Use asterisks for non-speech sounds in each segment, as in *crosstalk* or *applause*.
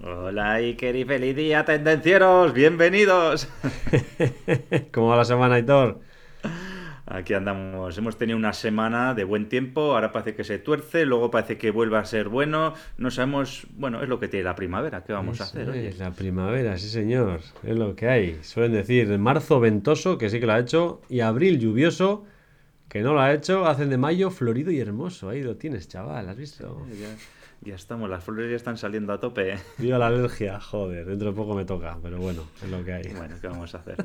Hola Iker y feliz día, tendencieros, bienvenidos. *laughs* ¿Cómo va la semana, Aitor? Aquí andamos, hemos tenido una semana de buen tiempo, ahora parece que se tuerce, luego parece que vuelve a ser bueno, no sabemos, bueno, es lo que tiene la primavera, ¿qué vamos a hacer? oye? es, la primavera, sí señor, es lo que hay. Suelen decir marzo ventoso, que sí que lo ha hecho, y abril lluvioso, que no lo ha hecho, hacen de mayo florido y hermoso. Ahí lo tienes, chaval, ¿has visto? Ya, ya estamos, las flores ya están saliendo a tope. ¿eh? *laughs* Viva la alergia, joder, dentro de poco me toca, pero bueno, es lo que hay. Bueno, ¿qué vamos a hacer?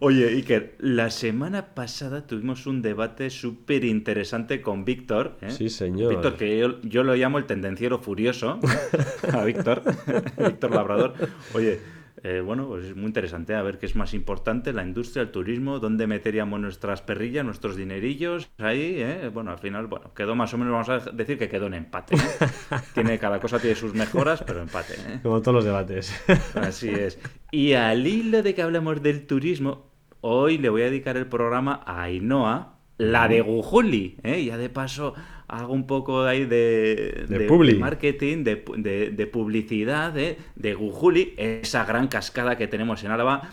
Oye, Iker, la semana pasada tuvimos un debate súper interesante con Víctor. ¿eh? Sí, señor. Víctor, que yo, yo lo llamo el tendenciero furioso, *laughs* a Víctor, *laughs* Víctor Labrador. Oye, eh, bueno, pues es muy interesante a ver qué es más importante, la industria, el turismo, dónde meteríamos nuestras perrillas, nuestros dinerillos, ahí, ¿eh? Bueno, al final, bueno, quedó más o menos, vamos a decir que quedó en empate. ¿eh? *laughs* Tiene, cada cosa tiene sus mejoras, pero empate, ¿eh? Como todos los debates. *laughs* Así es. Y al hilo de que hablamos del turismo, hoy le voy a dedicar el programa a Ainhoa, la de Gujuli. ¿eh? Ya de paso hago un poco ahí de, marketing, de, de- publicidad ¿eh? de Gujuli, esa gran cascada que tenemos en Álava.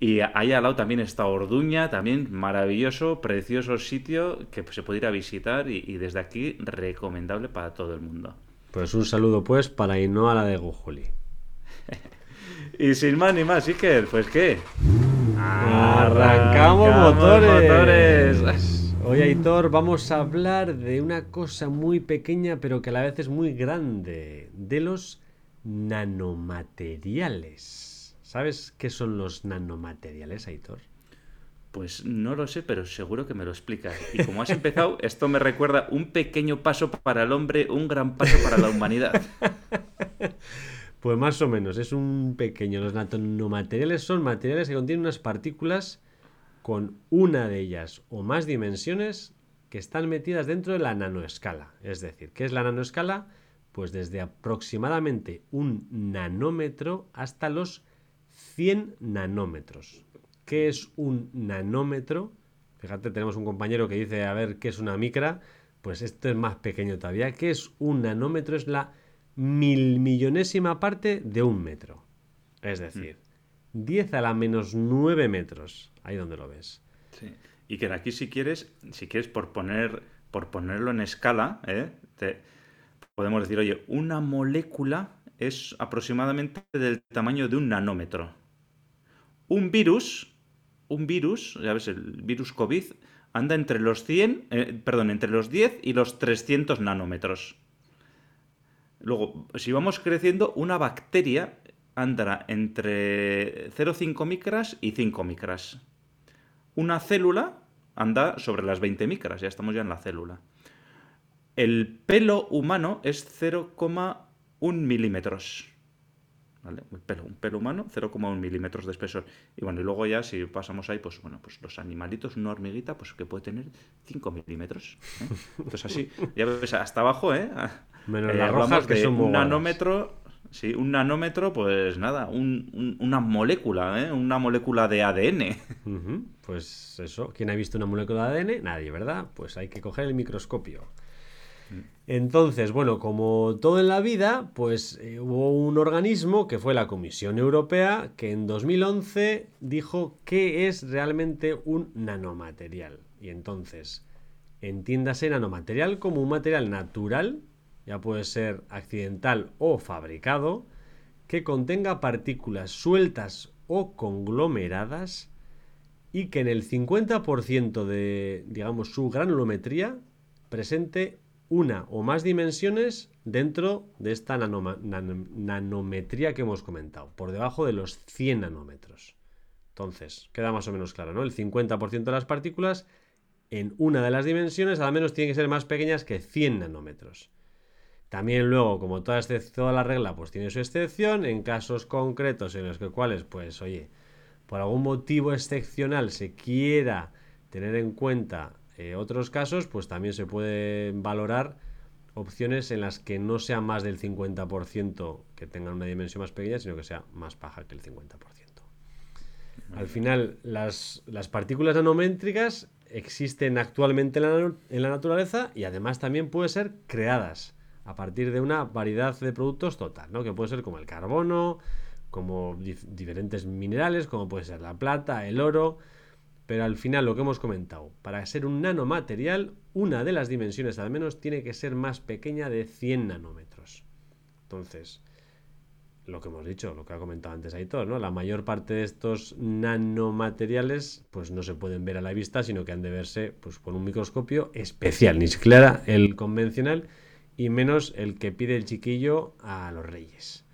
Y ahí al lado también está Orduña, también maravilloso, precioso sitio que se puede ir a visitar y, y desde aquí recomendable para todo el mundo. Pues un saludo pues para Ainhoa la de Gujuli. *laughs* Y sin más ni más, Iker, pues qué. Arrancamos Arrancamos motores. motores. Hoy, Aitor, vamos a hablar de una cosa muy pequeña, pero que a la vez es muy grande, de los nanomateriales. ¿Sabes qué son los nanomateriales, Aitor? Pues no lo sé, pero seguro que me lo explicas. Y como has empezado, *laughs* esto me recuerda un pequeño paso para el hombre, un gran paso para la humanidad. *laughs* Pues más o menos, es un pequeño. Los nanomateriales son materiales que contienen unas partículas con una de ellas o más dimensiones que están metidas dentro de la nanoescala. Es decir, ¿qué es la nanoescala? Pues desde aproximadamente un nanómetro hasta los 100 nanómetros. ¿Qué es un nanómetro? Fíjate, tenemos un compañero que dice, a ver, ¿qué es una micra? Pues esto es más pequeño todavía. ¿Qué es un nanómetro? Es la mil millonésima parte de un metro. Es decir, 10 a la menos 9 metros. Ahí donde lo ves. Sí. Y que aquí si quieres, si quieres por poner, por ponerlo en escala, ¿eh? Podemos decir, oye, una molécula es aproximadamente del tamaño de un nanómetro. Un virus, un virus, ya ves, el virus COVID, anda entre los 100, eh, perdón, entre los 10 y los 300 nanómetros. Luego, si vamos creciendo, una bacteria andará entre 0,5 micras y 5 micras. Una célula anda sobre las 20 micras, ya estamos ya en la célula. El pelo humano es 0,1 milímetros. ¿Vale? El pelo, un pelo humano, 0,1 milímetros de espesor. Y bueno, y luego ya si pasamos ahí, pues bueno, pues los animalitos, una hormiguita, pues que puede tener 5 milímetros. ¿eh? *laughs* Entonces así, ya ves, hasta abajo, ¿eh? Menos Eh, las rojas que son un nanómetro, sí, un nanómetro, pues nada, un- un- una molécula, ¿eh? Una molécula de ADN. Pues eso, ¿quién ha visto una molécula de ADN? Nadie, ¿verdad? Pues hay que coger el microscopio. Entonces, bueno, como todo en la vida, pues eh, hubo un organismo que fue la Comisión Europea que en 2011 dijo qué es realmente un nanomaterial. Y entonces, entiéndase nanomaterial como un material natural, ya puede ser accidental o fabricado, que contenga partículas sueltas o conglomeradas y que en el 50% de, digamos, su granulometría presente una o más dimensiones dentro de esta nanometría que hemos comentado, por debajo de los 100 nanómetros. Entonces, queda más o menos claro, ¿no? El 50% de las partículas en una de las dimensiones al menos tienen que ser más pequeñas que 100 nanómetros. También luego, como toda, toda la regla, pues tiene su excepción, en casos concretos en los que cuales, pues oye, por algún motivo excepcional se quiera tener en cuenta eh, otros casos, pues también se puede valorar opciones en las que no sea más del 50% que tengan una dimensión más pequeña, sino que sea más baja que el 50%. Al final, las, partículas nanométricas existen actualmente en la, en la, naturaleza y además también pueden ser creadas a partir de una variedad de productos total, ¿no? que puede ser como el carbono, como diferentes minerales, como puede ser la plata, el oro, pero al final lo que hemos comentado, para ser un nanomaterial, una de las dimensiones al menos tiene que ser más pequeña de 100 nanómetros. Entonces, lo que hemos dicho, lo que ha comentado antes Aitor, ¿no? La mayor parte de estos nanomateriales pues no se pueden ver a la vista, sino que han de verse pues con un microscopio especial, ni siquiera el convencional y menos el que pide el chiquillo a los reyes.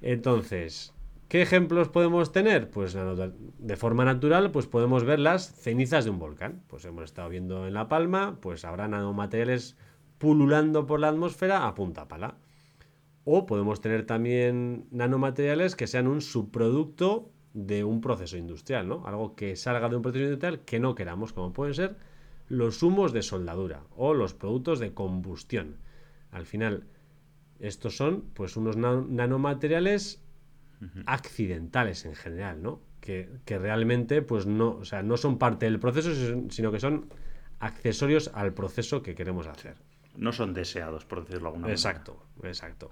Entonces, ¿qué ejemplos podemos tener? Pues de forma natural, pues podemos ver las cenizas de un volcán. Pues hemos estado viendo en La Palma, pues habrá nanomateriales pululando por la atmósfera a punta pala. O podemos tener también nanomateriales que sean un subproducto de un proceso industrial, ¿no? Algo que salga de un proceso industrial que no queramos, como pueden ser los humos de soldadura o los productos de combustión. Al final, estos son pues unos nanomateriales accidentales en general, ¿no? Que, realmente pues no, o sea, no son parte del proceso, sino que son accesorios al proceso que queremos hacer. No son deseados, por decirlo de alguna manera. Exacto, exacto.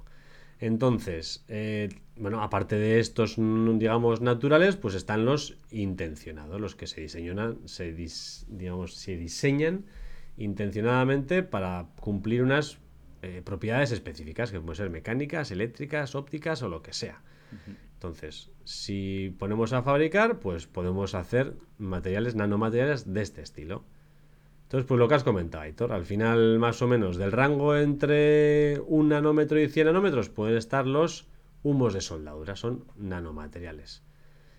Entonces, eh, bueno, aparte de estos, mm, digamos, naturales, pues están los intencionados, los que se diseñan, se digamos, se diseñan intencionadamente para cumplir unas eh, propiedades específicas, que pueden ser mecánicas, eléctricas, ópticas o lo que sea. Entonces, si ponemos a fabricar, pues podemos hacer materiales, nanomateriales de este estilo. Entonces, pues lo que has comentado, Aitor, al final más o menos del rango entre un nanómetro y 100 nanómetros pueden estar los humos de soldadura, son nanomateriales.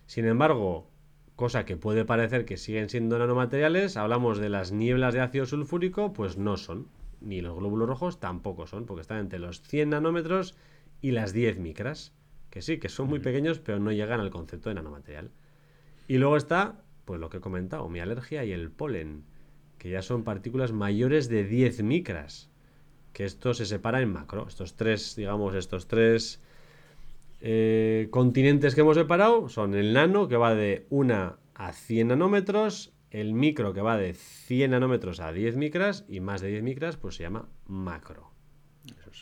Sin embargo, cosa que puede parecer que siguen siendo nanomateriales, hablamos de las nieblas de ácido sulfúrico, pues no son, ni los glóbulos rojos tampoco son, porque están entre los 100 nanómetros y las 10 micras, que sí, que son muy pequeños, pero no llegan al concepto de nanomaterial. Y luego está, pues lo que he comentado, mi alergia y el polen que ya son partículas mayores de 10 micras. Que esto se separa en macro. Estos tres, digamos, estos tres eh, continentes que hemos separado son el nano, que va de 1 a 100 nanómetros, el micro, que va de 100 nanómetros a 10 micras, y más de 10 micras, pues se llama macro.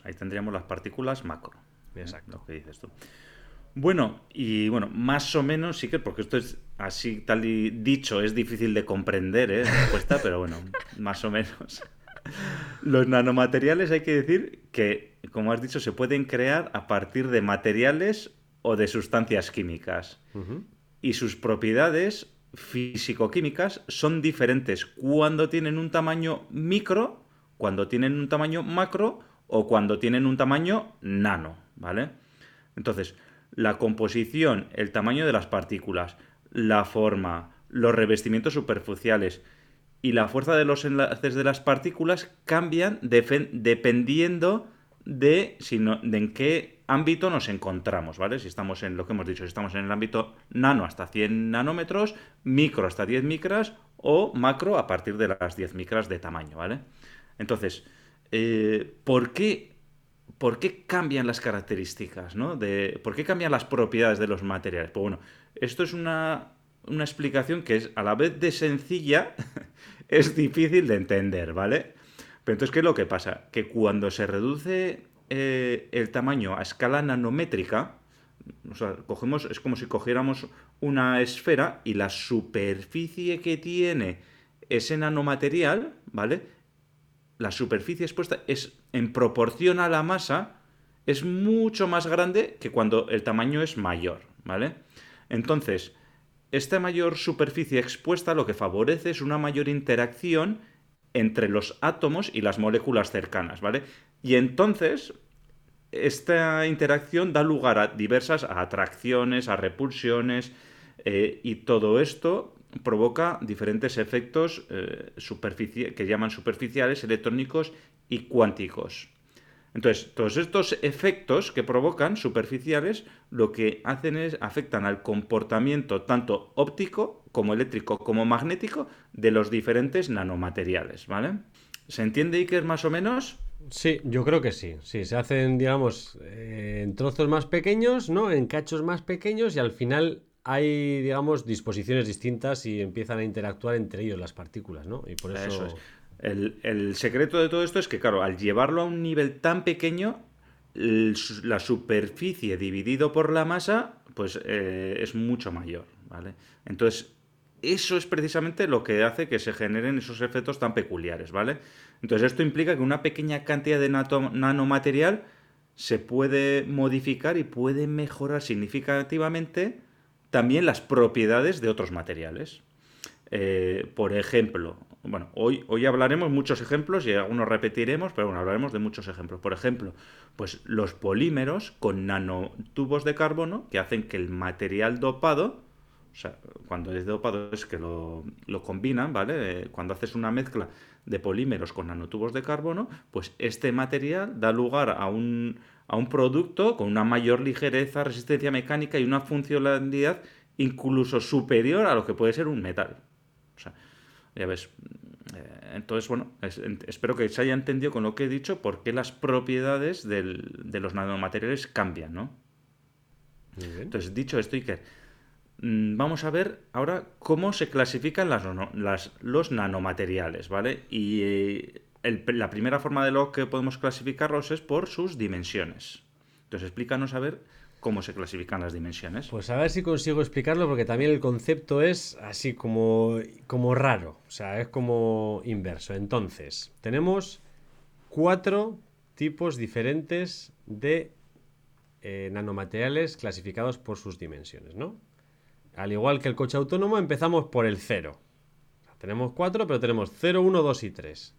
ahí tendríamos las partículas macro. Exacto. Lo que dices tú. Bueno, y bueno, más o menos sí que, porque esto es así tal y dicho, es difícil de comprender, ¿eh? Cuesta, *laughs* pero bueno, más o menos. *laughs* Los nanomateriales hay que decir que, como has dicho, se pueden crear a partir de materiales o de sustancias químicas. Y sus propiedades físico-químicas son diferentes cuando tienen un tamaño micro, cuando tienen un tamaño macro o cuando tienen un tamaño nano, ¿vale? Entonces, la composición, el tamaño de las partículas, la forma, los revestimientos superficiales y la fuerza de los enlaces de las partículas cambian dependiendo de, si de en qué ámbito nos encontramos, ¿vale? Si estamos en lo que hemos dicho, si estamos en el ámbito nano hasta 100 nanómetros, micro hasta 10 micras o macro a partir de las 10 micras de tamaño, ¿vale? Entonces, eh, ¿por qué ¿por qué cambian las características? ¿no? De, ¿Por qué cambian las propiedades de los materiales? Pues bueno, esto es una, explicación que es a la vez de sencilla, *laughs* es difícil de entender, ¿vale? Pero entonces, ¿qué es lo que pasa? Que cuando se reduce eh, el tamaño a escala nanométrica, cogemos, es como si cogiéramos una esfera y la superficie que tiene ese nanomaterial, ¿vale? la superficie expuesta es en proporción a la masa es mucho más grande que cuando el tamaño es mayor, ¿vale? Entonces, esta mayor superficie expuesta lo que favorece es una mayor interacción entre los átomos y las moléculas cercanas, ¿vale? Y entonces, esta interacción da lugar a diversas atracciones, a repulsiones, eh, y todo esto provoca diferentes efectos eh, que llaman superficiales, electrónicos y cuánticos. Entonces, todos estos efectos que provocan superficiales lo que hacen es afectan al comportamiento tanto óptico como eléctrico como magnético de los diferentes nanomateriales, ¿vale? ¿Se entiende, Iker, más o menos? Sí, yo creo que sí. Sí, se hacen, digamos, eh, en trozos más pequeños, ¿no? En cachos más pequeños y al final hay, digamos, disposiciones distintas y empiezan a interactuar entre ellos las partículas, ¿no? Y por eso... Eso es. El, secreto de todo esto es que, claro, al llevarlo a un nivel tan pequeño, la superficie dividido por la masa, pues eh, es mucho mayor, ¿vale? Entonces, eso es precisamente lo que hace que se generen esos efectos tan peculiares, ¿vale? Entonces, esto implica que una pequeña cantidad de nanomaterial se puede modificar y puede mejorar significativamente también las propiedades de otros materiales. Eh, por ejemplo, bueno, hoy, hoy hablaremos muchos ejemplos y algunos repetiremos, pero bueno, hablaremos de muchos ejemplos. Por ejemplo, pues los polímeros con nanotubos de carbono que hacen que el material dopado, o sea, cuando es dopado es que lo, lo combinan, ¿vale? Eh, cuando haces una mezcla de polímeros con nanotubos de carbono, pues este material da lugar a un, a un producto con una mayor ligereza, resistencia mecánica y una funcionalidad incluso superior a lo que puede ser un metal. O sea, ya ves. eh, Entonces, bueno, es- en- espero que se haya entendido con lo que he dicho por qué las propiedades del- de los nanomateriales cambian, ¿no? Entonces, dicho esto, Iker, vamos a ver ahora cómo se clasifican los nanomateriales, ¿vale? Y eh, la primera forma de lo que podemos clasificarlos es por sus dimensiones. Entonces, explícanos a ver cómo se clasifican las dimensiones. Pues a ver si consigo explicarlo porque también el concepto es así como, como raro, o sea, es como inverso. Entonces, tenemos cuatro tipos diferentes de eh, nanomateriales clasificados por sus dimensiones, ¿no? Al igual que el coche autónomo, empezamos por el cero. O sea, tenemos cuatro, pero tenemos 0, 1, 2 y 3.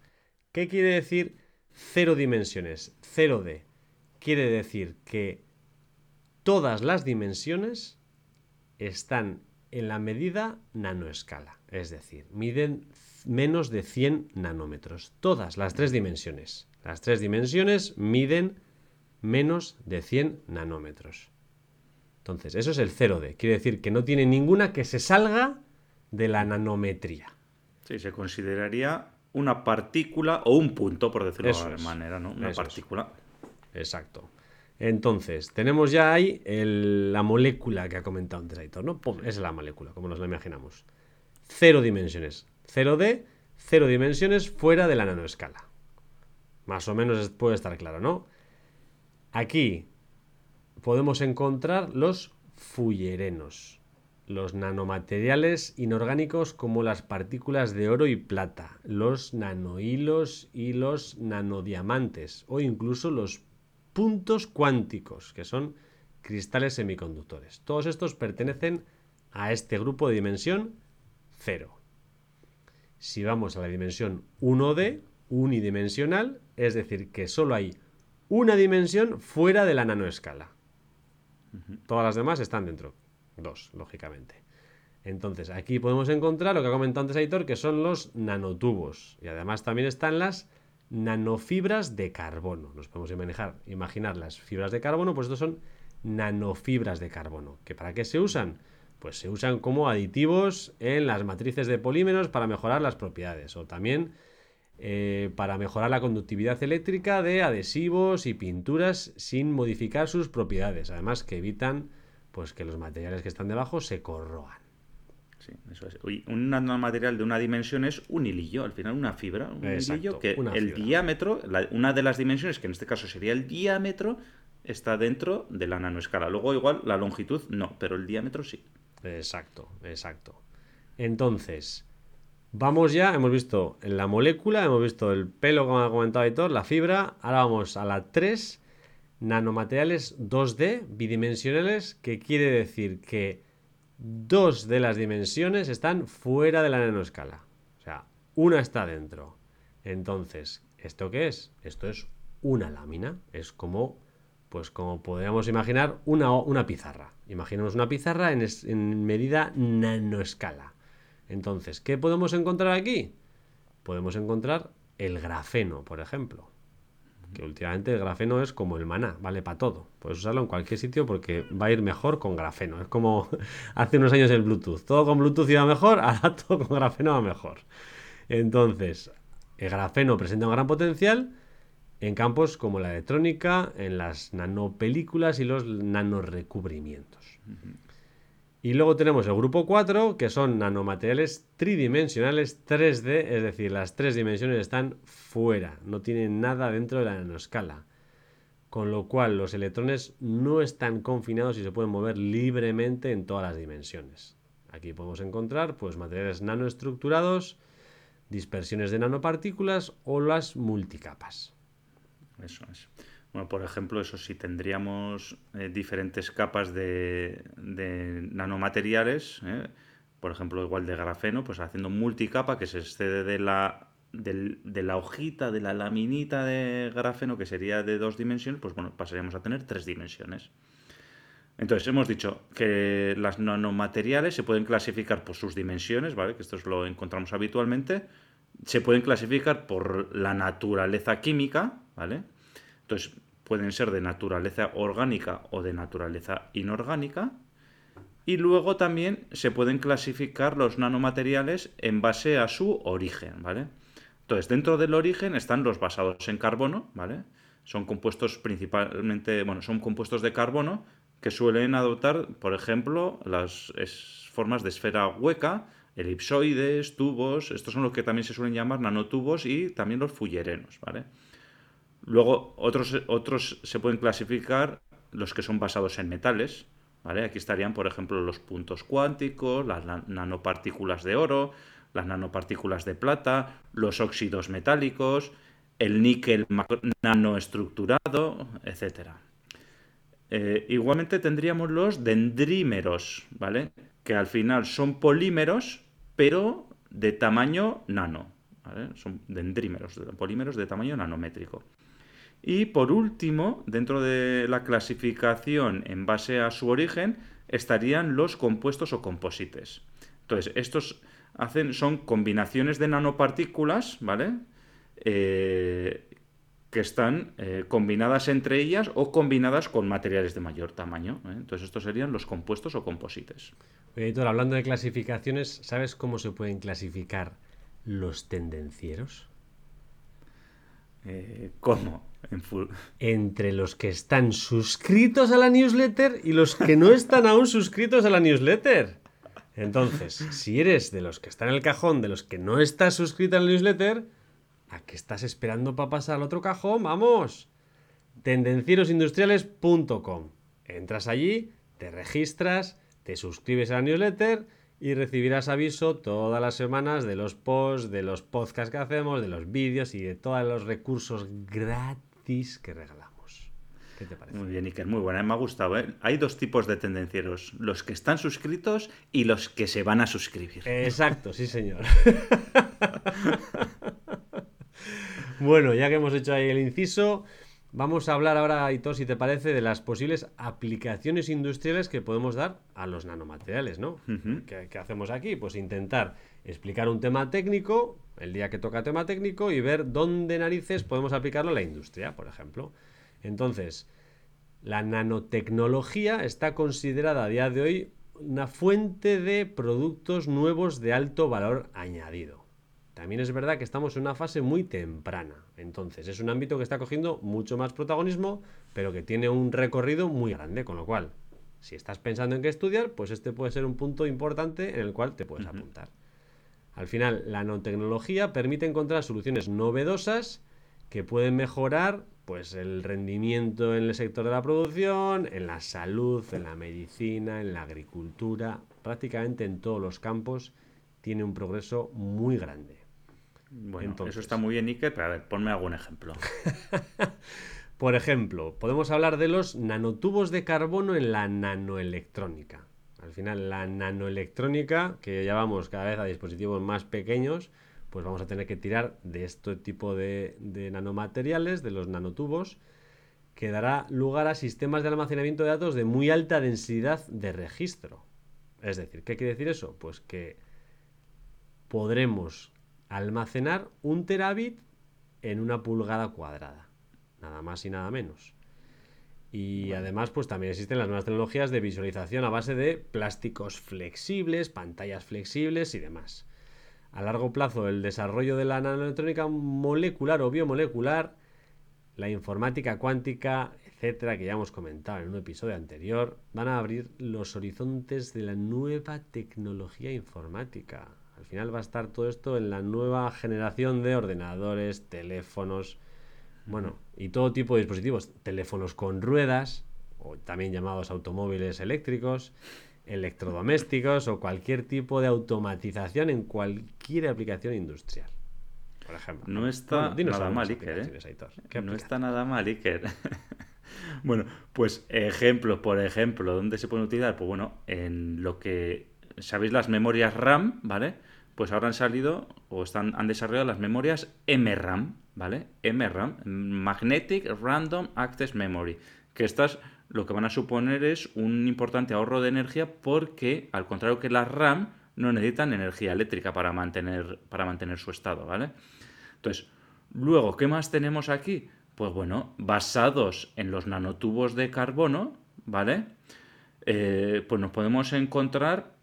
¿Qué quiere decir cero dimensiones? 0D. Quiere decir que todas las dimensiones están en la medida nanoescala, es decir, miden menos de 100 nanómetros. Todas las tres dimensiones. Las tres dimensiones miden menos de 100 nanómetros. Entonces, eso es el 0D. Quiere decir que no tiene ninguna que se salga de la nanometría. Sí, se consideraría una partícula o un punto, por decirlo Eso de alguna manera, ¿no? Una es. partícula. Exacto. Entonces, tenemos ya ahí el- la molécula que ha comentado antes Aitor, ¿no? Pum, esa es la molécula, como nos la imaginamos. Cero dimensiones. 0D, cero dimensiones fuera de la nanoescala. Más o menos puede estar claro, ¿no? Aquí podemos encontrar los fullerenos, los nanomateriales inorgánicos como las partículas de oro y plata, los nanohilos y los nanodiamantes o incluso los puntos cuánticos, que son cristales semiconductores. Todos estos pertenecen a este grupo de dimensión 0. Si vamos a la dimensión 1D, unidimensional, es decir, que solo hay una dimensión fuera de la nanoescala. Todas las demás están dentro. Dos, lógicamente. Entonces, aquí podemos encontrar lo que ha comentado antes Aitor, que son los nanotubos. Y además también están las nanofibras de carbono. Nos podemos imaginar, imaginar las fibras de carbono, pues estos son nanofibras de carbono. ¿Que ¿Para qué se usan? Pues se usan como aditivos en las matrices de polímeros para mejorar las propiedades. O también eh, para mejorar la conductividad eléctrica de adhesivos y pinturas sin modificar sus propiedades. Además que evitan pues, que los materiales que están debajo se corroan. Sí, eso es. Un nanomaterial de una dimensión es un hilillo, al final una fibra. Un Exacto, hilillo que el fibra. diámetro, la- una de las dimensiones, que en este caso sería el diámetro, está dentro de la nanoescala. Luego igual la longitud no, pero el diámetro sí. Exacto, exacto. Entonces, vamos ya, hemos visto la molécula, hemos visto el pelo, como ha comentado Aitor, la fibra. Ahora vamos a la 3, nanomateriales 2D, bidimensionales, que quiere decir que dos de las dimensiones están fuera de la nanoescala. O sea, una está dentro. Entonces, ¿esto qué es? Esto es una lámina. Es como, pues como podríamos imaginar, una, una pizarra. Imaginemos una pizarra en, en medida nanoescala. Entonces, ¿qué podemos encontrar aquí? Podemos encontrar el grafeno, por ejemplo. que últimamente el grafeno es como el maná, vale para todo. Puedes usarlo en cualquier sitio porque va a ir mejor con grafeno. Es como *laughs* hace unos años el Bluetooth. Todo con Bluetooth iba mejor, *laughs* ahora todo con grafeno va mejor. Entonces, el grafeno presenta un gran potencial en campos como la electrónica, en las nanopelículas y los nanorecubrimientos. Y luego tenemos el grupo 4, que son nanomateriales tridimensionales 3D, es decir, las tres dimensiones están fuera, no tienen nada dentro de la nanoscala. Con lo cual los electrones no están confinados y se pueden mover libremente en todas las dimensiones. Aquí podemos encontrar pues, materiales nanoestructurados, dispersiones de nanopartículas o las multicapas. Eso es. Bueno, por ejemplo, eso sí, tendríamos eh, diferentes capas de, nanomateriales, ¿eh? por ejemplo, igual de grafeno, pues haciendo multicapa que se excede de la, de la hojita, de la laminita de grafeno, que sería de dos dimensiones, pues bueno, pasaríamos a tener tres dimensiones. Entonces, hemos dicho que las nanomateriales se pueden clasificar por sus dimensiones, ¿vale? Que esto es lo encontramos habitualmente. Se pueden clasificar por la naturaleza química, ¿vale? Entonces, pueden ser de naturaleza orgánica o de naturaleza inorgánica. Y luego también se pueden clasificar los nanomateriales en base a su origen, ¿vale? Entonces, dentro del origen están los basados en carbono, ¿vale? Son compuestos principalmente, bueno, son compuestos de carbono que suelen adoptar, por ejemplo, las formas de esfera hueca, elipsoides, tubos, estos son los que también se suelen llamar nanotubos y también los fullerenos, ¿vale? Luego, otros, otros se pueden clasificar los que son basados en metales, ¿vale? Aquí estarían, por ejemplo, los puntos cuánticos, las nanopartículas de oro, las nanopartículas de plata, los óxidos metálicos, el níquel nanoestructurado, etcétera. Eh, igualmente tendríamos los dendrímeros, ¿vale? Que al final son polímeros, pero de tamaño nano. Son dendrímeros, polímeros de tamaño nanométrico. Y por último, dentro de la clasificación en base a su origen, estarían los compuestos o composites. Entonces, estos hacen, son combinaciones de nanopartículas, ¿vale? Eh, que están eh, combinadas entre ellas o combinadas con materiales de mayor tamaño. ¿eh? Entonces estos serían los compuestos o composites. Editor, hablando de clasificaciones, ¿sabes cómo se pueden clasificar los tendencieros? Entre los que están suscritos a la newsletter y los que no están aún suscritos a la newsletter. Entonces, si eres de los que están en el cajón, de los que no estás suscrito a la newsletter, ¿A qué estás esperando para pasar al otro cajón? ¡Vamos! Tendencierosindustriales.com. Entras allí, te registras, te suscribes a la newsletter y recibirás aviso todas las semanas de los posts, de los podcasts que hacemos, de los vídeos y de todos los recursos gratis que regalamos. ¿Qué te parece? Muy bien, Iker, muy buena, me ha gustado. ¿eh? Hay dos tipos de tendencieros, los que están suscritos y los que se van a suscribir. Exacto, sí señor. *laughs* Bueno, ya que hemos hecho ahí el inciso, vamos a hablar ahora, Hitor, si te parece, de las posibles aplicaciones industriales que podemos dar a los nanomateriales, ¿no? ¿Qué, hacemos aquí? Pues intentar explicar un tema técnico, el día que toca tema técnico, y ver dónde narices podemos aplicarlo a la industria, por ejemplo. Entonces, la nanotecnología está considerada a día de hoy una fuente de productos nuevos de alto valor añadido. También es verdad que estamos en una fase muy temprana. Entonces, es un ámbito que está cogiendo mucho más protagonismo, pero que tiene un recorrido muy grande, con lo cual, si estás pensando en qué estudiar, pues este puede ser un punto importante en el cual te puedes apuntar. Al final, la nanotecnología permite encontrar soluciones novedosas que pueden mejorar pues el rendimiento en el sector de la producción, en la salud, en la medicina, en la agricultura, prácticamente en todos los campos tiene un progreso muy grande. Bueno, eso está muy bien, Iker, pero a ver, ponme algún ejemplo. *laughs* Por ejemplo, podemos hablar de los nanotubos de carbono en la nanoelectrónica. Al final, la nanoelectrónica, que ya vamos cada vez a dispositivos más pequeños, pues vamos a tener que tirar de este tipo de, nanomateriales, de los nanotubos, que dará lugar a sistemas de almacenamiento de datos de muy alta densidad de registro. Es decir, ¿qué quiere decir eso? Pues que podremos almacenar un terabit en una pulgada cuadrada. nada más y nada menos. Y además, pues también existen las nuevas tecnologías de visualización a base de plásticos flexibles, pantallas flexibles y demás. A largo plazo, el desarrollo de la nanoelectrónica molecular o biomolecular, la informática cuántica, etcétera, que ya hemos comentado en un episodio anterior, van a abrir los horizontes de la nueva tecnología informática. Al final va a estar todo esto en la nueva generación de ordenadores, teléfonos, bueno, y todo tipo de dispositivos, teléfonos con ruedas, o también llamados automóviles eléctricos, electrodomésticos o cualquier tipo de automatización en cualquier aplicación industrial. Por ejemplo. No está nada mal, Iker. ¿eh? No está nada mal, Iker. *laughs* bueno, pues ejemplo, por ejemplo, ¿dónde se pueden utilizar? Pues bueno, en lo que sabéis las memorias RAM, ¿vale? Pues ahora han salido o están, han desarrollado las memorias MRAM, ¿vale? MRAM, Magnetic Random Access Memory, que estas lo que van a suponer es un importante ahorro de energía porque, al contrario que las RAM, no necesitan energía eléctrica para mantener, para mantener su estado, ¿vale? Entonces, luego, ¿qué más tenemos aquí? Pues bueno, basados en los nanotubos de carbono, ¿vale? Eh, pues nos podemos encontrar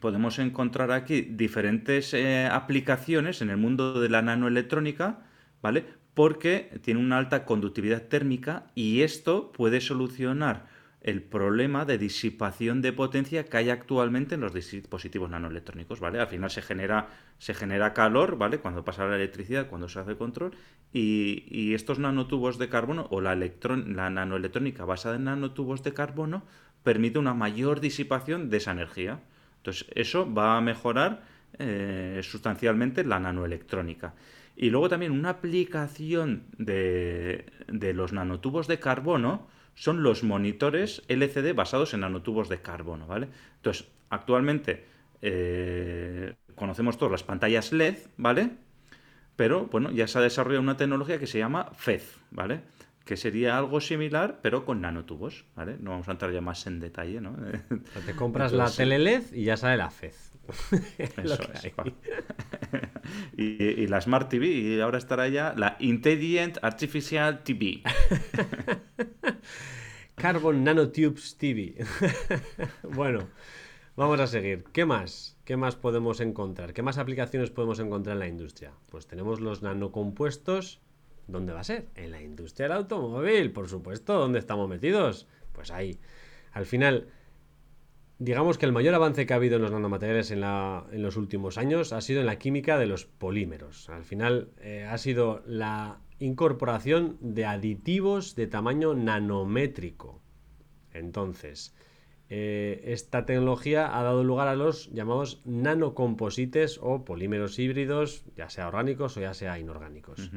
podemos encontrar aquí diferentes eh, aplicaciones en el mundo de la nanoelectrónica, ¿vale? Porque tiene una alta conductividad térmica y esto puede solucionar el problema de disipación de potencia que hay actualmente en los dispositivos nanoelectrónicos, ¿vale? Al final se genera, calor, ¿vale? Cuando pasa la electricidad, cuando se hace control, y, estos nanotubos de carbono o la, la nanoelectrónica basada en nanotubos de carbono permite una mayor disipación de esa energía. Entonces, eso va a mejorar eh, sustancialmente la nanoelectrónica. Y luego también una aplicación de, los nanotubos de carbono son los monitores LCD basados en nanotubos de carbono, ¿vale? Entonces, actualmente eh, conocemos todas las pantallas LED, ¿vale? Pero, bueno, ya se ha desarrollado una tecnología que se llama FED, ¿vale? que sería algo similar, pero con nanotubos, ¿vale? No vamos a entrar ya más en detalle, ¿no? te compras *laughs* la tele LED y ya sale la FED. *laughs* Eso es, *laughs* y, la Smart TV, y ahora estará ya la Intelligent Artificial TV. *laughs* Carbon Nanotubes TV. bueno, vamos a seguir. ¿Qué más? ¿Qué más podemos encontrar? ¿Qué más aplicaciones podemos encontrar en la industria? Pues tenemos los nanocompuestos ¿Dónde va a ser? En la industria del automóvil, por supuesto. ¿Dónde estamos metidos? Pues ahí. Al final, digamos que el mayor avance que ha habido en los nanomateriales en, los últimos años ha sido en la química de los polímeros. Al final eh, ha sido la incorporación de aditivos de tamaño nanométrico. Entonces, eh, esta tecnología ha dado lugar a los llamados nanocomposites o polímeros híbridos, ya sea orgánicos o ya sea inorgánicos.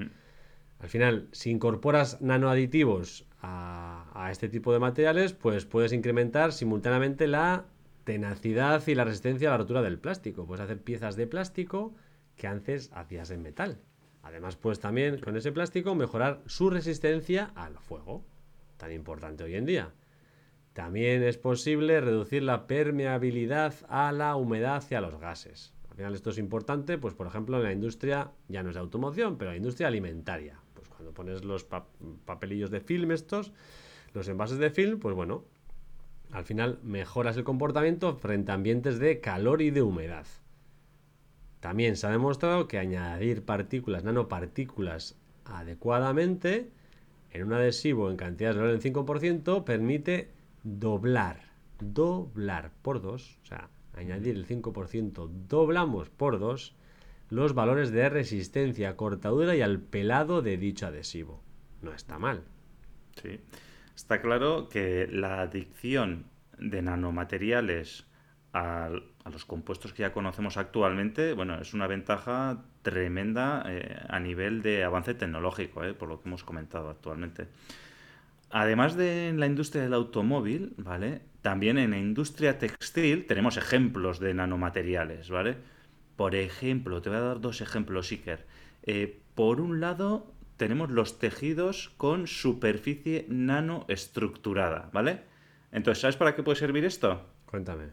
Al final, si incorporas nanoaditivos a, este tipo de materiales, pues puedes incrementar simultáneamente la tenacidad y la resistencia a la rotura del plástico. Puedes hacer piezas de plástico que antes hacías en metal. Además, puedes también con ese plástico mejorar su resistencia al fuego, tan importante hoy en día. También es posible reducir la permeabilidad a la humedad y a los gases. Al final esto es importante, pues por ejemplo en la industria, ya no es de automoción, pero la industria alimentaria. Cuando pones los papelillos de film estos, los envases de film, pues bueno, al final mejoras el comportamiento frente a ambientes de calor y de humedad. También se ha demostrado que añadir partículas, nanopartículas adecuadamente en un adhesivo en cantidades de del 5% permite doblar, doblar por dos, o sea, añadir el 5%, doblamos por dos los valores de resistencia, cortadura y al pelado de dicho adhesivo. No está mal. Sí. Está claro que la adicción de nanomateriales a, los compuestos que ya conocemos actualmente, bueno, es una ventaja tremenda eh, a nivel de avance tecnológico, eh, por lo que hemos comentado actualmente. Además de la industria del automóvil, ¿vale? También en la industria textil tenemos ejemplos de nanomateriales, ¿vale? Por ejemplo, te voy a dar dos ejemplos, Iker. Eh, por un lado, tenemos los tejidos con superficie nanoestructurada, ¿vale? Entonces, ¿sabes para qué puede servir esto? Cuéntame.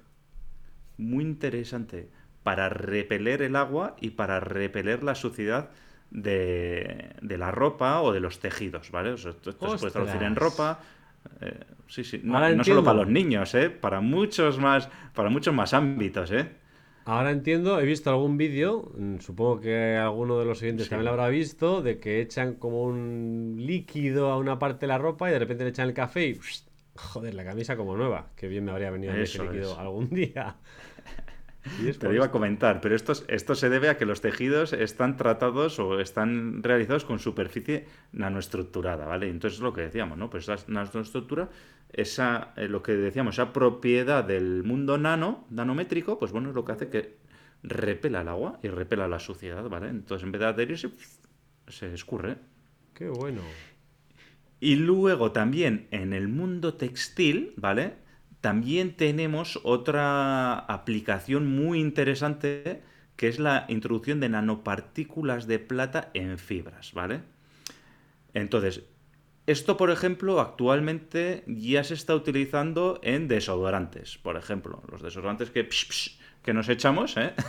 Muy interesante. Para repeler el agua y para repeler la suciedad de, de la ropa o de los tejidos, ¿vale? O sea, esto, esto se puede traducir en ropa. eh, sí, sí. No, no solo para los niños, ¿eh? Para muchos más, para muchos más ámbitos, ¿eh? Ahora entiendo, he visto algún vídeo, mm, supongo que alguno de los oyentes Sí. también lo habrá visto, de que echan como un líquido a una parte de la ropa y de repente le echan el café y joder, la camisa como nueva. Qué bien me habría venido a mí ese líquido es. algún *laughs* día. Te lo iba a comentar, pero esto, es- esto se debe a que los tejidos están tratados o están realizados con superficie nanoestructurada, ¿vale? Entonces es lo que decíamos, ¿no? Pues esa nanoestructura, esa, eh, lo que decíamos, esa propiedad del mundo nano, nanométrico, pues bueno, es lo que hace que repela el agua y repela la suciedad, ¿vale? Entonces en vez de adherirse, se escurre. Qué bueno. Y luego también en el mundo textil, ¿vale? También tenemos otra aplicación muy interesante que es la introducción de nanopartículas de plata en fibras, ¿vale? Entonces, esto, por ejemplo, actualmente ya se está utilizando en desodorantes, por ejemplo. Los desodorantes que, psh, psh, que nos echamos, ¿eh? *laughs*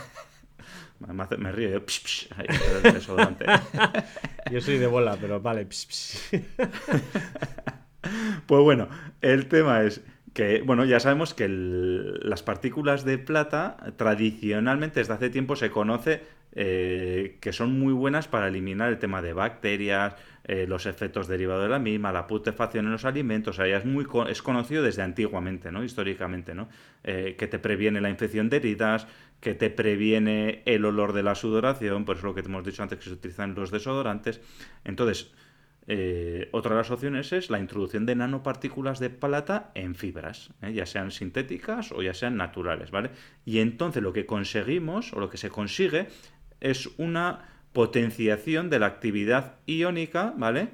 Me, hace- me río, yo, psh, psh, ahí, desodorante. *laughs* Yo soy de bola, pero vale. ps, ps. *laughs* Pues bueno, el tema es que, bueno, ya sabemos que las partículas de plata tradicionalmente desde hace tiempo se conoce eh, que son muy buenas para eliminar el tema de bacterias, eh, los efectos derivados de la misma, la putrefacción en los alimentos, ya es muy conocido desde antiguamente, ¿no? Históricamente, ¿no? Eh, que te previene la infección de heridas, que te previene el olor de la sudoración, por eso lo que te hemos dicho antes que se utilizan los desodorantes. Entonces, eh, otra de las opciones es la introducción de nanopartículas de plata en fibras, ¿eh? ya sean sintéticas o ya sean naturales, ¿vale? Y entonces lo que conseguimos o lo que se consigue es una potenciación de la actividad iónica, ¿vale?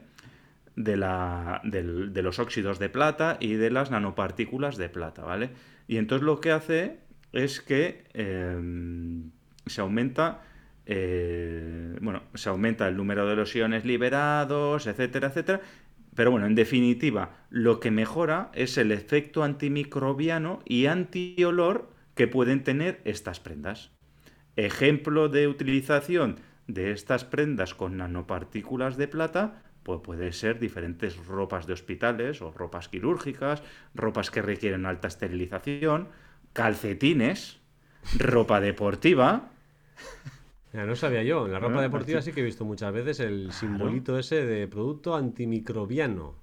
De, la, de los óxidos de plata y de las nanopartículas de plata, ¿vale? Y entonces lo que hace es que eh, se aumenta eh, bueno, se aumenta el número de los iones liberados, etcétera, etcétera. Pero bueno, en definitiva, lo que mejora es el efecto antimicrobiano y antiolor que pueden tener estas prendas. Ejemplo de utilización de estas prendas con nanopartículas de plata, pues puede ser diferentes ropas de hospitales o ropas quirúrgicas, ropas que requieren alta esterilización, calcetines, ropa deportiva. No sabía yo. En la ropa deportiva sí. que he visto muchas veces el simbolito ese de producto antimicrobiano.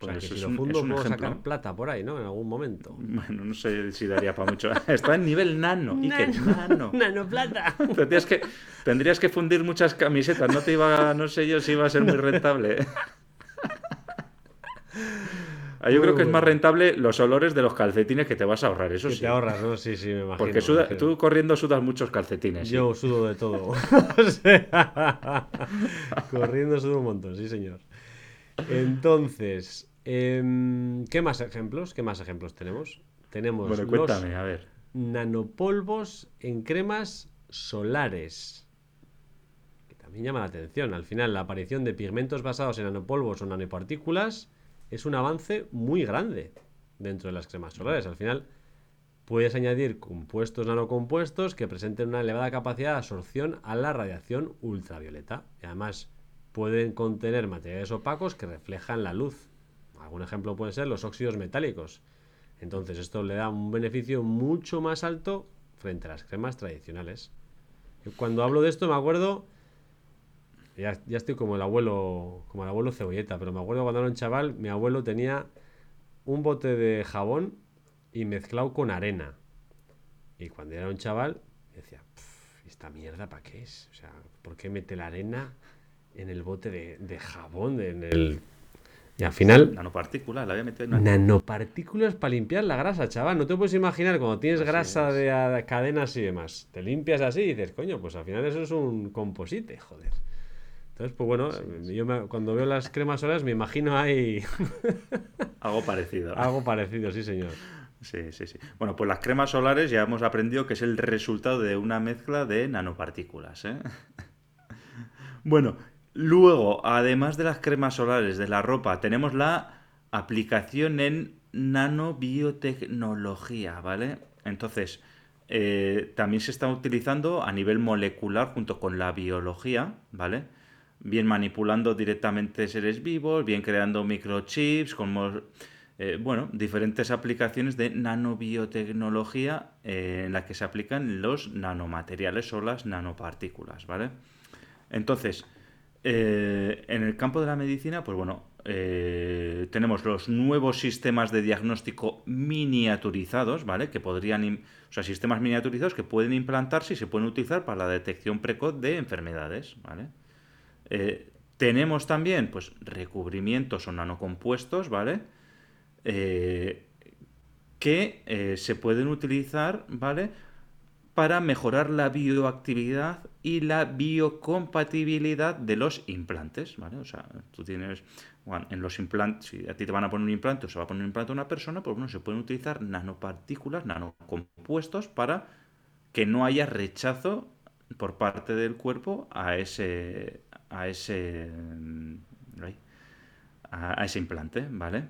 O sea, Pues que si lo un- fundo un puedo ejemplo. sacar plata por ahí, ¿no? En algún momento. Bueno, no sé si daría para mucho. *laughs* Está en nivel nano. ¿Y qué nano? Nanoplata. *laughs* *laughs* Tendrías que, tendrías que fundir muchas camisetas. No te iba, no sé yo si iba a ser muy rentable. Ah, Yo Muy creo que es más rentable los olores de los calcetines que te vas a ahorrar, eso Que sí. te ahorras, ¿no? Sí, sí, me imagino. Porque me suda- imagino. tú corriendo sudas muchos calcetines. sí. Yo sudo de todo. *laughs* *laughs* Corriendo sudo un montón, sí, señor. Entonces, em, ¿qué más ejemplos? ¿Qué más ejemplos tenemos? Tenemos Bueno, los cuéntame, a ver. nanopolvos en cremas solares. Que también llama la atención. Al final, la aparición de pigmentos basados en nanopolvos o nanopartículas es un avance muy grande dentro de las cremas solares. Al final, puedes añadir compuestos nanocompuestos que presenten una elevada capacidad de absorción a la radiación ultravioleta. Y además, pueden contener materiales opacos que reflejan la luz. Algún ejemplo pueden ser los óxidos metálicos. Entonces esto le da un beneficio mucho más alto frente a las cremas tradicionales. Cuando hablo de esto me acuerdo, ya, ya estoy como el abuelo, como el abuelo cebolleta, pero me acuerdo cuando era un chaval, mi abuelo tenía un bote de jabón y mezclado con arena. Y cuando era un chaval decía, "Pff, ¿esta mierda para qué es? O sea, ¿por qué mete la arena en el bote de, de jabón? de- en el... Y al final Nanopartículas, la había metido en una... Nanopartículas para limpiar la grasa, chaval. No te puedes imaginar cuando tienes Así grasa es. de a- cadenas y demás. Te limpias así y dices, coño, pues al final eso es un composite, joder. Entonces, pues bueno, yo me- cuando veo las cremas solares me imagino ahí *laughs* Algo parecido. algo parecido, sí, señor. Sí, sí, sí. Bueno, pues las cremas solares ya hemos aprendido que es el resultado de una mezcla de nanopartículas. ¿eh? *laughs* Bueno, luego, además de las cremas solares, de la ropa, tenemos la aplicación en nanobiotecnología, ¿vale? Entonces, eh, también se está utilizando a nivel molecular junto con la biología, ¿vale? Bien manipulando directamente seres vivos, bien creando microchips, como, eh, bueno, diferentes aplicaciones de nanobiotecnología eh, en la que se aplican los nanomateriales o las nanopartículas, ¿vale? Entonces, en el campo de la medicina, pues bueno, eh, tenemos los nuevos sistemas de diagnóstico miniaturizados, ¿vale? Que podrían, o sea, sistemas miniaturizados que pueden implantarse y se pueden utilizar para la detección precoz de enfermedades, ¿vale? Eh, tenemos también, pues, recubrimientos o nanocompuestos, ¿vale? Eh, que se pueden utilizar, ¿vale? Para mejorar la bioactividad y la biocompatibilidad de los implantes, ¿vale? O sea, tú tienes en los implantes, si a ti te van a poner un implante o se va a poner un implante a una persona, pues bueno, se pueden utilizar nanopartículas, nanocompuestos para que no haya rechazo por parte del cuerpo a ese a ese a, ese implante, ¿vale?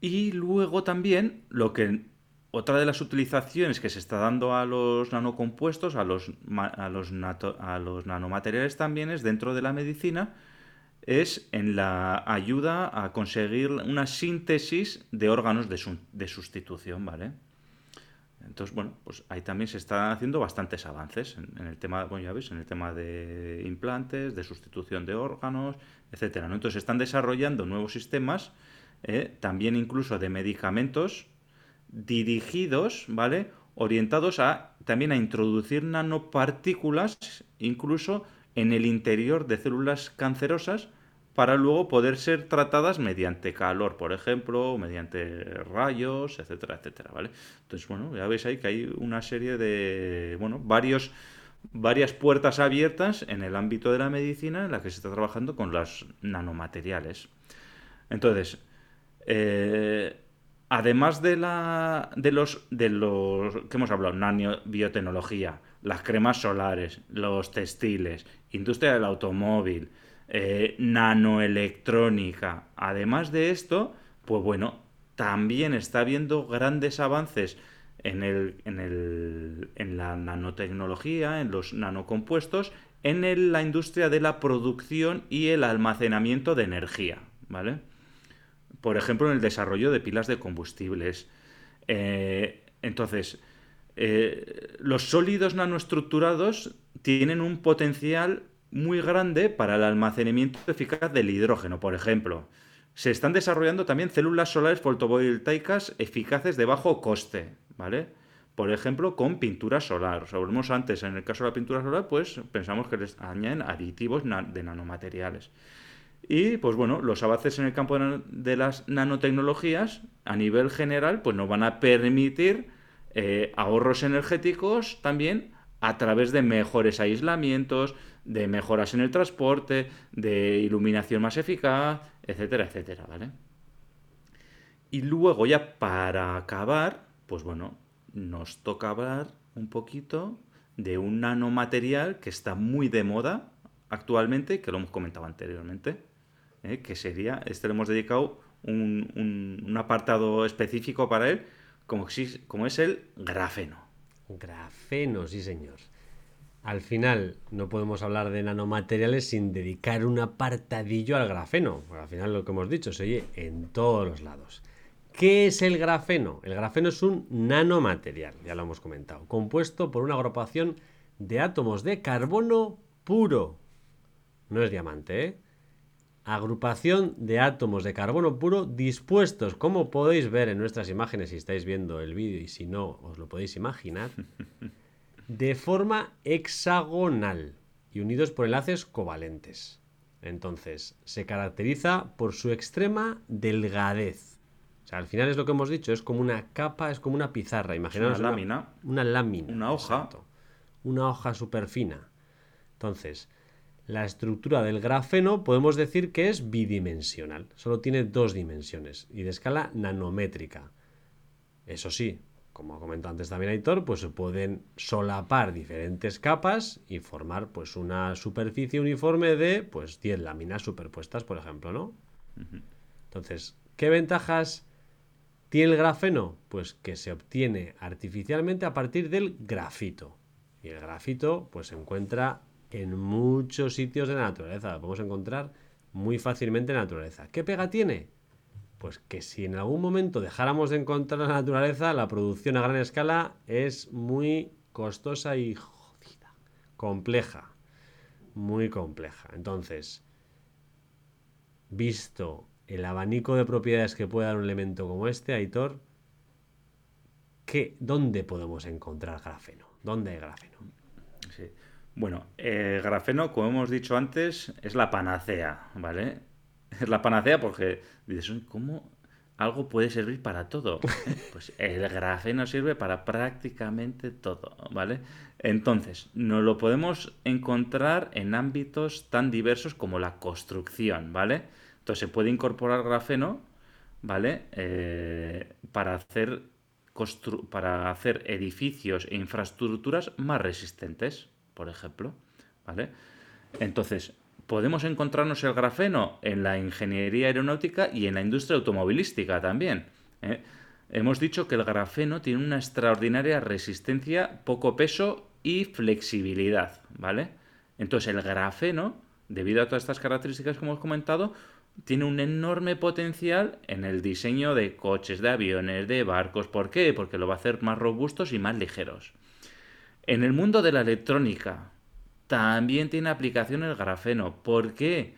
Y luego también lo que otra de las utilizaciones que se está dando a los nanocompuestos, a los, a los, a los nanomateriales también es dentro de la medicina, es en la ayuda a conseguir una síntesis de órganos de, sustitución, ¿vale? Entonces, bueno, pues ahí también se están haciendo bastantes avances en, el tema, bueno, ya ves, en el tema de implantes, de sustitución de órganos, etcétera. ¿no? Entonces, están desarrollando nuevos sistemas, ¿eh? también incluso de medicamentos dirigidos, ¿vale? Orientados a también a introducir nanopartículas, incluso en el interior de células cancerosas, para luego poder ser tratadas mediante calor, por ejemplo, o mediante rayos, etcétera, etcétera, ¿vale? Entonces, bueno, ya veis ahí que hay una serie de, bueno, varios, varias puertas abiertas en el ámbito de la medicina en la que se está trabajando con los nanomateriales. Entonces, eh, además de, la, de, los, de los que hemos hablado, nanobiotecnología, las cremas solares, los textiles, industria del automóvil, eh, nanoelectrónica. Además de esto, pues bueno, también está habiendo grandes avances en, el, en, el, en la nanotecnología, en los nanocompuestos, en la industria de la producción y el almacenamiento de energía, ¿vale? Por ejemplo, en el desarrollo de pilas de combustibles. Eh, entonces, eh, los sólidos nanoestructurados tienen un potencial muy grande para el almacenamiento eficaz del hidrógeno, por ejemplo. Se están desarrollando también células solares fotovoltaicas eficaces de bajo coste, ¿vale? Por ejemplo, con pintura solar. O sea, antes, en el caso de la pintura solar, pues pensamos que les añaden aditivos de nanomateriales. Y pues bueno, los avances en el campo de las nanotecnologías a nivel general pues nos van a permitir eh, ahorros energéticos también a través de mejores aislamientos, de mejoras en el transporte, de iluminación más eficaz, etcétera, etcétera, ¿vale? Y luego ya para acabar, pues bueno, nos toca hablar un poquito de un nanomaterial que está muy de moda actualmente, que lo hemos comentado anteriormente, ¿eh? que sería, este le hemos dedicado un, un, apartado específico para él, como, como es el grafeno. Grafeno, sí señor. Al final no podemos hablar de nanomateriales sin dedicar un apartadillo al grafeno. al final lo que hemos dicho se oye en todos los lados. ¿Qué es el grafeno? El grafeno es un nanomaterial, ya lo hemos comentado, compuesto por una agrupación de átomos de carbono puro. No es diamante, ¿eh? Agrupación de átomos de carbono puro dispuestos, como podéis ver en nuestras imágenes si estáis viendo el vídeo y si no os lo podéis imaginar. *laughs* de forma hexagonal y unidos por enlaces covalentes. Entonces, se caracteriza por su extrema delgadez. O sea, al final es lo que hemos dicho, es como una capa, es como una pizarra. Imaginaos una lámina. Una, lámina. Una hoja. Una hoja súper fina. Entonces, la estructura del grafeno podemos decir que es bidimensional. Solo tiene dos dimensiones y de escala nanométrica. Eso sí, como comentó antes también Aitor, pues se pueden solapar diferentes capas y formar pues una superficie uniforme de pues 10 láminas superpuestas, por ejemplo, ¿no? Entonces, ¿qué ventajas ¿Tiene el grafeno? Pues que se obtiene artificialmente a partir del grafito. Y el grafito pues se encuentra en muchos sitios de la naturaleza. Lo podemos encontrar muy fácilmente en la naturaleza. ¿Qué pega tiene? Pues que si en algún momento dejáramos de encontrar la naturaleza, la producción a gran escala es muy costosa y jodida, compleja, muy compleja. Entonces, visto el abanico de propiedades que puede dar un elemento como este, Aitor, ¿qué, ¿dónde podemos encontrar grafeno? ¿Dónde hay grafeno? Sí. Bueno, el grafeno, como hemos dicho antes, es la panacea, ¿vale? Es *laughs* la panacea porque dices, ¿cómo algo puede servir para todo? *laughs* Pues el grafeno sirve para prácticamente todo, ¿vale? Entonces, nos lo podemos encontrar en ámbitos tan diversos como la construcción, ¿vale? Entonces se puede incorporar grafeno, ¿vale? Eh, para, hacer para hacer edificios e infraestructuras más resistentes, por ejemplo, ¿vale? Entonces, podemos encontrarnos el grafeno en la ingeniería aeronáutica y en la industria automovilística también. ¿eh? Hemos dicho que el grafeno tiene una extraordinaria resistencia, poco peso y flexibilidad, ¿vale? Entonces el grafeno, debido a todas estas características que hemos comentado, tiene un enorme potencial en el diseño de coches, de aviones, de barcos. ¿Por qué? Porque lo va a hacer más robustos y más ligeros. En el mundo de la electrónica también tiene aplicación el grafeno. ¿Por qué?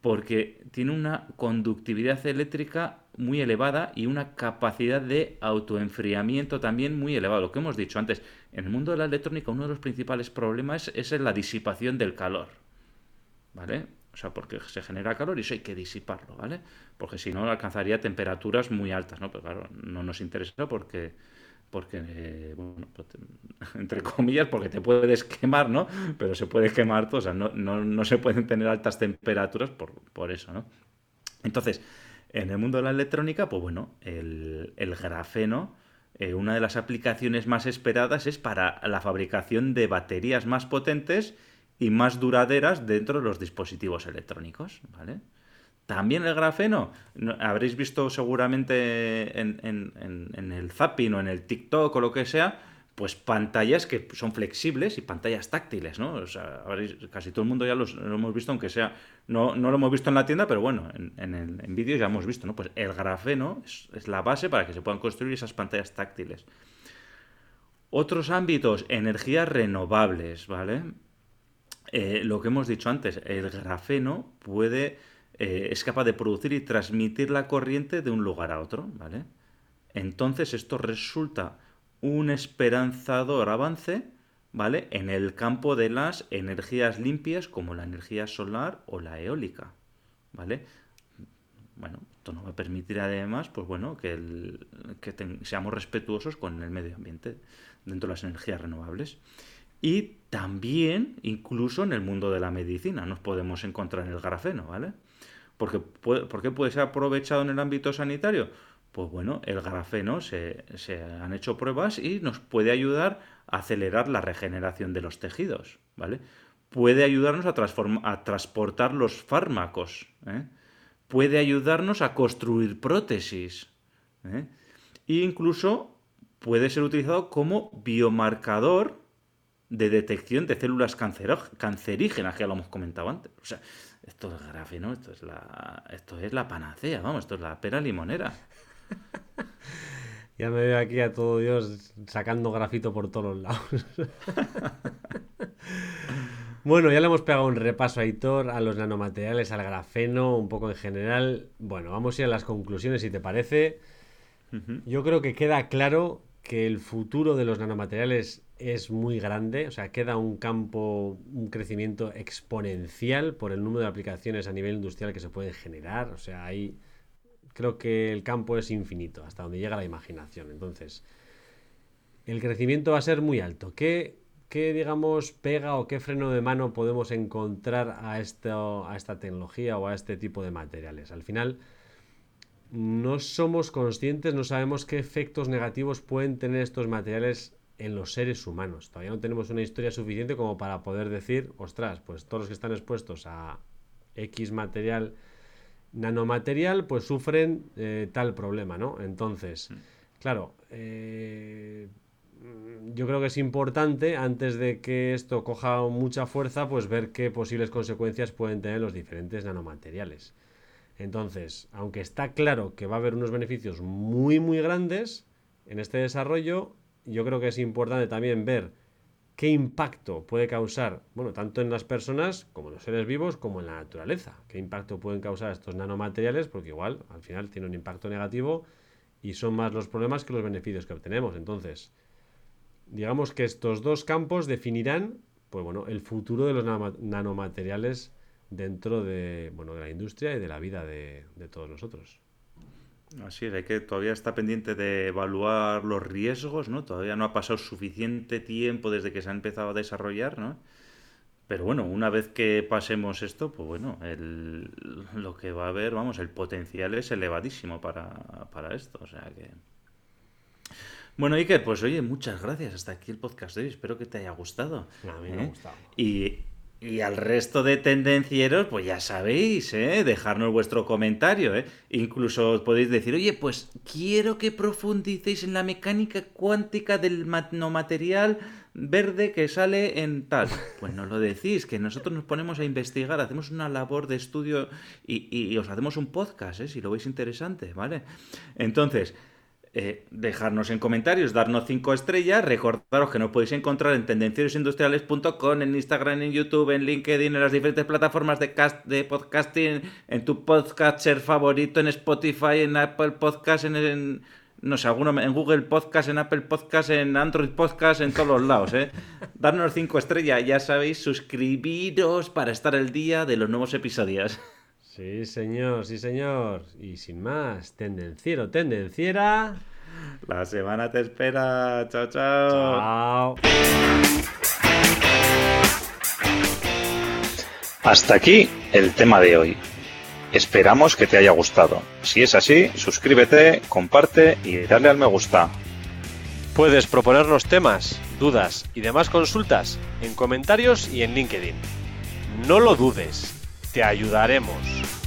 Porque tiene una conductividad eléctrica muy elevada y una capacidad de autoenfriamiento también muy elevada. Lo que hemos dicho antes, en el mundo de la electrónica uno de los principales problemas es la disipación del calor. ¿Vale? O sea, porque se genera calor y eso hay que disiparlo, ¿vale? Porque si no alcanzaría temperaturas muy altas, ¿no? Pero claro, no nos interesa porque, porque bueno, pues, *laughs* entre comillas, porque te puedes quemar, ¿no? Pero se puede quemar todo, o sea, no, no, se pueden tener altas temperaturas por, por, eso, ¿no? Entonces, en el mundo de la electrónica, pues bueno, el, grafeno, eh, una de las aplicaciones más esperadas es para la fabricación de baterías más potentes y más duraderas dentro de los dispositivos electrónicos, ¿vale? También el grafeno, habréis visto seguramente en, el zapping o en el TikTok o lo que sea, pues pantallas que son flexibles y pantallas táctiles, ¿no? O sea, casi todo el mundo ya lo hemos visto, aunque sea, no, no, lo hemos visto en la tienda, pero bueno, en, en, vídeos ya hemos visto, ¿no? Pues el grafeno es, es la base para que se puedan construir esas pantallas táctiles. Otros ámbitos, energías renovables, ¿vale? Eh, lo que hemos dicho antes, el grafeno puede, eh, es capaz de producir y transmitir la corriente de un lugar a otro, ¿vale? Entonces esto resulta un esperanzador avance, ¿vale? En el campo de las energías limpias como la energía solar o la eólica, ¿vale? Bueno, esto nos va a permitir además, pues bueno, que, seamos respetuosos con el medio ambiente dentro de las energías renovables. Y también, incluso en el mundo de la medicina, nos podemos encontrar en el grafeno, ¿vale? Porque ¿Por qué puede ser aprovechado en el ámbito sanitario? Pues bueno, el grafeno se, han hecho pruebas y nos puede ayudar a acelerar la regeneración de los tejidos, ¿vale? Puede ayudarnos a, a transportar los fármacos, ¿eh? puede ayudarnos a construir prótesis, ¿eh? e incluso puede ser utilizado como biomarcador de detección de células cancerígenas, que ya lo hemos comentado antes. O sea, esto es grafeno, esto es la, esto es la panacea, vamos, esto es la pera limonera. *laughs* ya me veo aquí a todo Dios sacando grafito por todos los lados. *laughs* bueno, ya le hemos pegado un repaso a Hitor, a los nanomateriales, al grafeno, un poco en general. Bueno, vamos a ir a las conclusiones, si te parece. Yo creo que queda claro que el futuro de los nanomateriales es muy grande, o sea, queda un campo, un crecimiento exponencial por el número de aplicaciones a nivel industrial que se pueden generar, o sea, ahí creo que el campo es infinito, hasta donde llega la imaginación. Entonces, el crecimiento va a ser muy alto. ¿Qué, qué digamos, pega o qué freno de mano podemos encontrar a, esto, a esta tecnología o a este tipo de materiales? Al final, no somos conscientes, no sabemos qué efectos negativos pueden tener estos materiales en los seres humanos. Todavía no tenemos una historia suficiente como para poder decir, ostras, pues todos los que están expuestos a X material nanomaterial, pues sufren eh, tal problema, ¿no? Entonces, claro, eh, yo creo que es importante, antes de que esto coja mucha fuerza, pues ver qué posibles consecuencias pueden tener los diferentes nanomateriales. Entonces, aunque está claro que va a haber unos beneficios muy, muy grandes en este desarrollo, yo creo que es importante también ver qué impacto puede causar, bueno, tanto en las personas como en los seres vivos, como en la naturaleza. Qué impacto pueden causar estos nanomateriales, porque igual al final tiene un impacto negativo y son más los problemas que los beneficios que obtenemos. Entonces, digamos que estos dos campos definirán, pues bueno, el futuro de los nanomateriales dentro de, bueno, de la industria y de la vida de, de todos nosotros. Así es, hay que todavía está pendiente de evaluar los riesgos, ¿no? Todavía no ha pasado suficiente tiempo desde que se ha empezado a desarrollar, ¿no? Pero bueno, una vez que pasemos esto, pues bueno, el, lo que va a haber, vamos, el potencial es elevadísimo para, para esto, o sea que... Bueno, Iker, pues oye, muchas gracias. Hasta aquí el podcast de hoy. Espero que te haya gustado. A mí me ha ¿eh? gustado. Y, y al resto de tendencieros, pues ya sabéis, ¿eh? dejarnos vuestro comentario. ¿eh? Incluso podéis decir, oye, pues quiero que profundicéis en la mecánica cuántica del nanomaterial verde que sale en tal. *laughs* Pues no lo decís, que nosotros nos ponemos a investigar, hacemos una labor de estudio y, y os hacemos un podcast, ¿eh? si lo veis interesante, ¿vale? Entonces... Eh, dejarnos en comentarios, darnos cinco estrellas, recordaros que nos podéis encontrar en tendenciosindustriales.com, en Instagram, en YouTube, en LinkedIn, en las diferentes plataformas de, cast, de podcasting, en tu podcaster favorito, en Spotify, en Apple Podcast, en, no sé, alguno, en Google Podcast, en Apple Podcast, en Android Podcast, en todos los lados, ¿eh? *laughs* Darnos cinco estrellas, ya sabéis, suscribiros para estar al día de los nuevos episodios. Sí, señor, sí, señor. Y sin más, tendenciero, tendenciera. La semana te espera. Chao, chao. Chao. Hasta aquí el tema de hoy. Esperamos que te haya gustado. Si es así, suscríbete, comparte y dale al me gusta. Puedes proponernos temas, dudas y demás consultas en comentarios y en LinkedIn. No lo dudes, te ayudaremos.